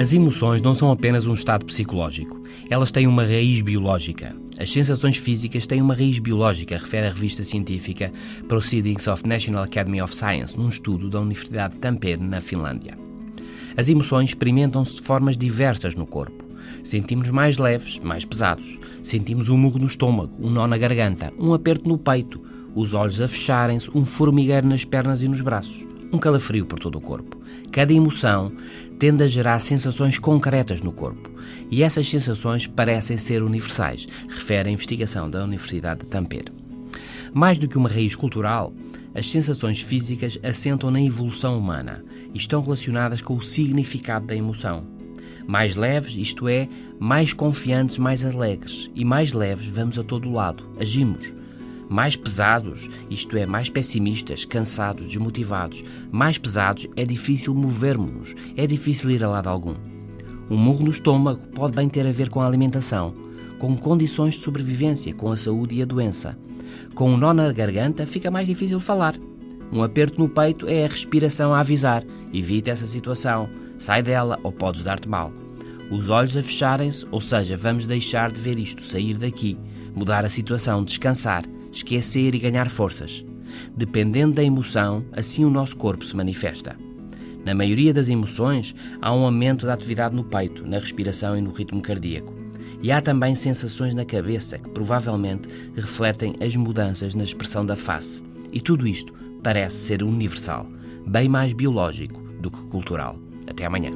As emoções não são apenas um estado psicológico, elas têm uma raiz biológica. As sensações físicas têm uma raiz biológica, refere a revista científica Proceedings of National Academy of Science, num estudo da Universidade de Tampere, na Finlândia. As emoções experimentam-se de formas diversas no corpo. Sentimos mais leves, mais pesados. Sentimos um murro no estômago, um nó na garganta, um aperto no peito, os olhos a fecharem-se, um formigueiro nas pernas e nos braços, um calafrio por todo o corpo. Cada emoção tende a gerar sensações concretas no corpo e essas sensações parecem ser universais, refere a investigação da Universidade de Tampere. Mais do que uma raiz cultural, as sensações físicas assentam na evolução humana e estão relacionadas com o significado da emoção. Mais leves, isto é, mais confiantes, mais alegres, e mais leves vamos a todo lado, agimos, mais pesados, isto é, mais pessimistas, cansados, desmotivados, mais pesados, é difícil movermos-nos, é difícil ir a lado algum. Um murro no estômago pode bem ter a ver com a alimentação, com condições de sobrevivência, com a saúde e a doença. Com um nó na garganta fica mais difícil falar. Um aperto no peito é a respiração a avisar. Evita essa situação, sai dela ou podes dar-te mal. Os olhos a fecharem-se, ou seja, vamos deixar de ver isto, sair daqui, mudar a situação, descansar esquecer e ganhar forças. Dependendo da emoção, assim o nosso corpo se manifesta. Na maioria das emoções, há um aumento da atividade no peito, na respiração e no ritmo cardíaco. E há também sensações na cabeça que provavelmente refletem as mudanças na expressão da face. E tudo isto parece ser universal, bem mais biológico do que cultural. Até amanhã.